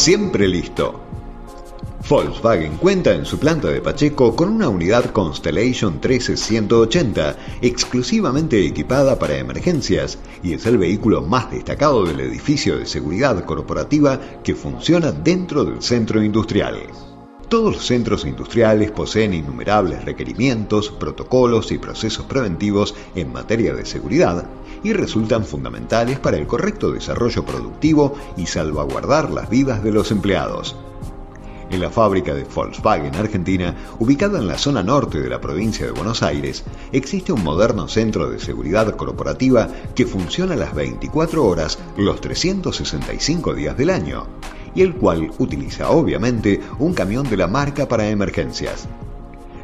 siempre listo. Volkswagen cuenta en su planta de Pacheco con una unidad Constellation 13180 exclusivamente equipada para emergencias y es el vehículo más destacado del edificio de seguridad corporativa que funciona dentro del centro industrial. Todos los centros industriales poseen innumerables requerimientos, protocolos y procesos preventivos en materia de seguridad y resultan fundamentales para el correcto desarrollo productivo y salvaguardar las vidas de los empleados en la fábrica de Volkswagen Argentina, ubicada en la zona norte de la provincia de Buenos Aires, existe un moderno centro de seguridad corporativa que funciona las 24 horas los 365 días del año, y el cual utiliza obviamente un camión de la marca para emergencias.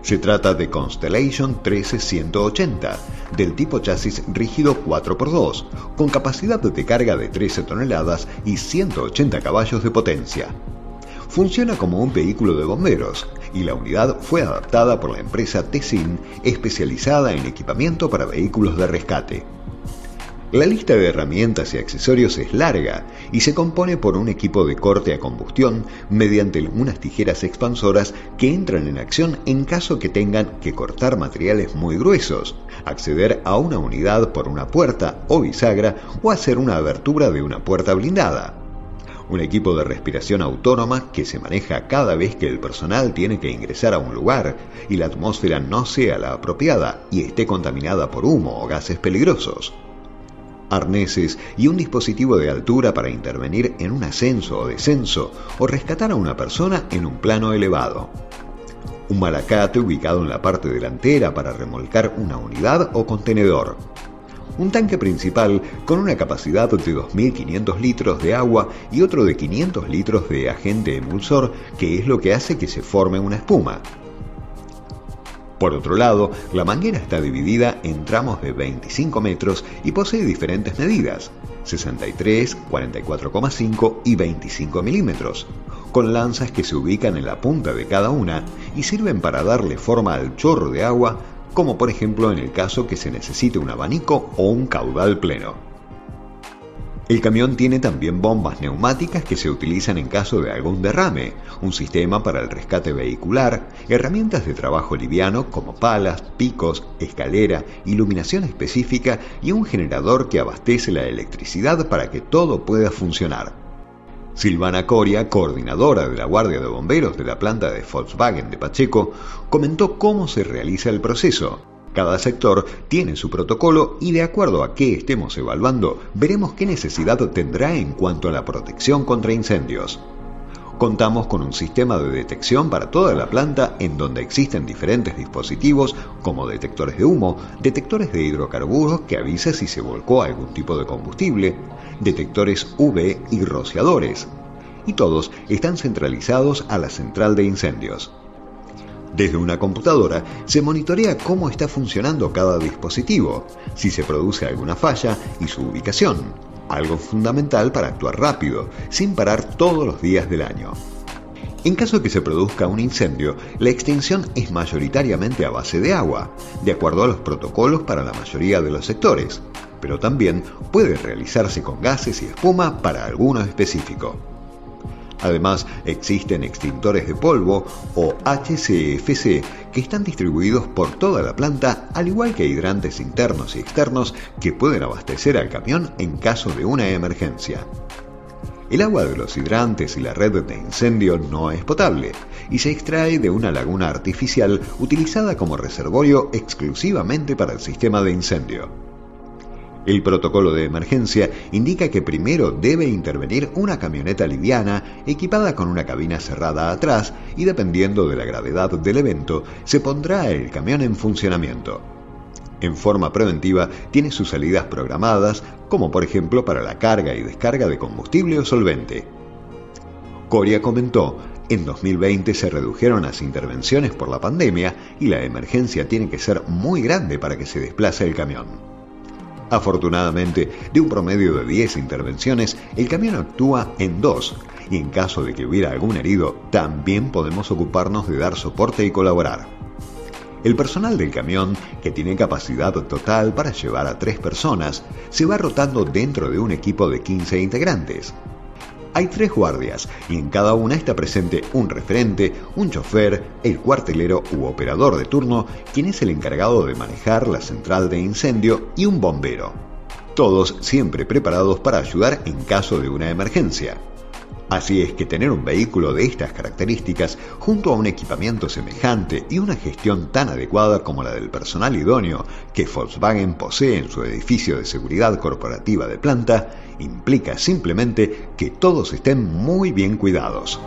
Se trata de Constellation 13180, del tipo chasis rígido 4x2, con capacidad de carga de 13 toneladas y 180 caballos de potencia. Funciona como un vehículo de bomberos y la unidad fue adaptada por la empresa Tessin, especializada en equipamiento para vehículos de rescate. La lista de herramientas y accesorios es larga y se compone por un equipo de corte a combustión mediante unas tijeras expansoras que entran en acción en caso que tengan que cortar materiales muy gruesos, acceder a una unidad por una puerta o bisagra o hacer una abertura de una puerta blindada un equipo de respiración autónoma que se maneja cada vez que el personal tiene que ingresar a un lugar y la atmósfera no sea la apropiada y esté contaminada por humo o gases peligrosos. Arneses y un dispositivo de altura para intervenir en un ascenso o descenso o rescatar a una persona en un plano elevado. Un malacate ubicado en la parte delantera para remolcar una unidad o contenedor un tanque principal con una capacidad de 2.500 litros de agua y otro de 500 litros de agente emulsor, que es lo que hace que se forme una espuma. Por otro lado, la manguera está dividida en tramos de 25 metros y posee diferentes medidas, 63, 44,5 y 25 milímetros, con lanzas que se ubican en la punta de cada una y sirven para darle forma al chorro de agua como por ejemplo en el caso que se necesite un abanico o un caudal pleno. El camión tiene también bombas neumáticas que se utilizan en caso de algún derrame, un sistema para el rescate vehicular, herramientas de trabajo liviano como palas, picos, escalera, iluminación específica y un generador que abastece la electricidad para que todo pueda funcionar. Silvana Coria, coordinadora de la Guardia de Bomberos de la planta de Volkswagen de Pacheco, comentó cómo se realiza el proceso. Cada sector tiene su protocolo y de acuerdo a qué estemos evaluando, veremos qué necesidad tendrá en cuanto a la protección contra incendios. Contamos con un sistema de detección para toda la planta en donde existen diferentes dispositivos como detectores de humo, detectores de hidrocarburos que avisa si se volcó algún tipo de combustible, detectores UV y rociadores. Y todos están centralizados a la central de incendios. Desde una computadora se monitorea cómo está funcionando cada dispositivo, si se produce alguna falla y su ubicación algo fundamental para actuar rápido, sin parar todos los días del año. En caso de que se produzca un incendio, la extinción es mayoritariamente a base de agua, de acuerdo a los protocolos para la mayoría de los sectores, pero también puede realizarse con gases y espuma para alguno específico. Además, existen extintores de polvo o HCFC que están distribuidos por toda la planta, al igual que hidrantes internos y externos que pueden abastecer al camión en caso de una emergencia. El agua de los hidrantes y la red de incendio no es potable y se extrae de una laguna artificial utilizada como reservorio exclusivamente para el sistema de incendio. El protocolo de emergencia indica que primero debe intervenir una camioneta liviana equipada con una cabina cerrada atrás y dependiendo de la gravedad del evento se pondrá el camión en funcionamiento. En forma preventiva tiene sus salidas programadas, como por ejemplo para la carga y descarga de combustible o solvente. Coria comentó, en 2020 se redujeron las intervenciones por la pandemia y la emergencia tiene que ser muy grande para que se desplace el camión. Afortunadamente, de un promedio de 10 intervenciones, el camión actúa en dos, y en caso de que hubiera algún herido, también podemos ocuparnos de dar soporte y colaborar. El personal del camión, que tiene capacidad total para llevar a tres personas, se va rotando dentro de un equipo de 15 integrantes. Hay tres guardias y en cada una está presente un referente, un chofer, el cuartelero u operador de turno, quien es el encargado de manejar la central de incendio y un bombero. Todos siempre preparados para ayudar en caso de una emergencia. Así es que tener un vehículo de estas características, junto a un equipamiento semejante y una gestión tan adecuada como la del personal idóneo que Volkswagen posee en su edificio de seguridad corporativa de planta, implica simplemente que todos estén muy bien cuidados.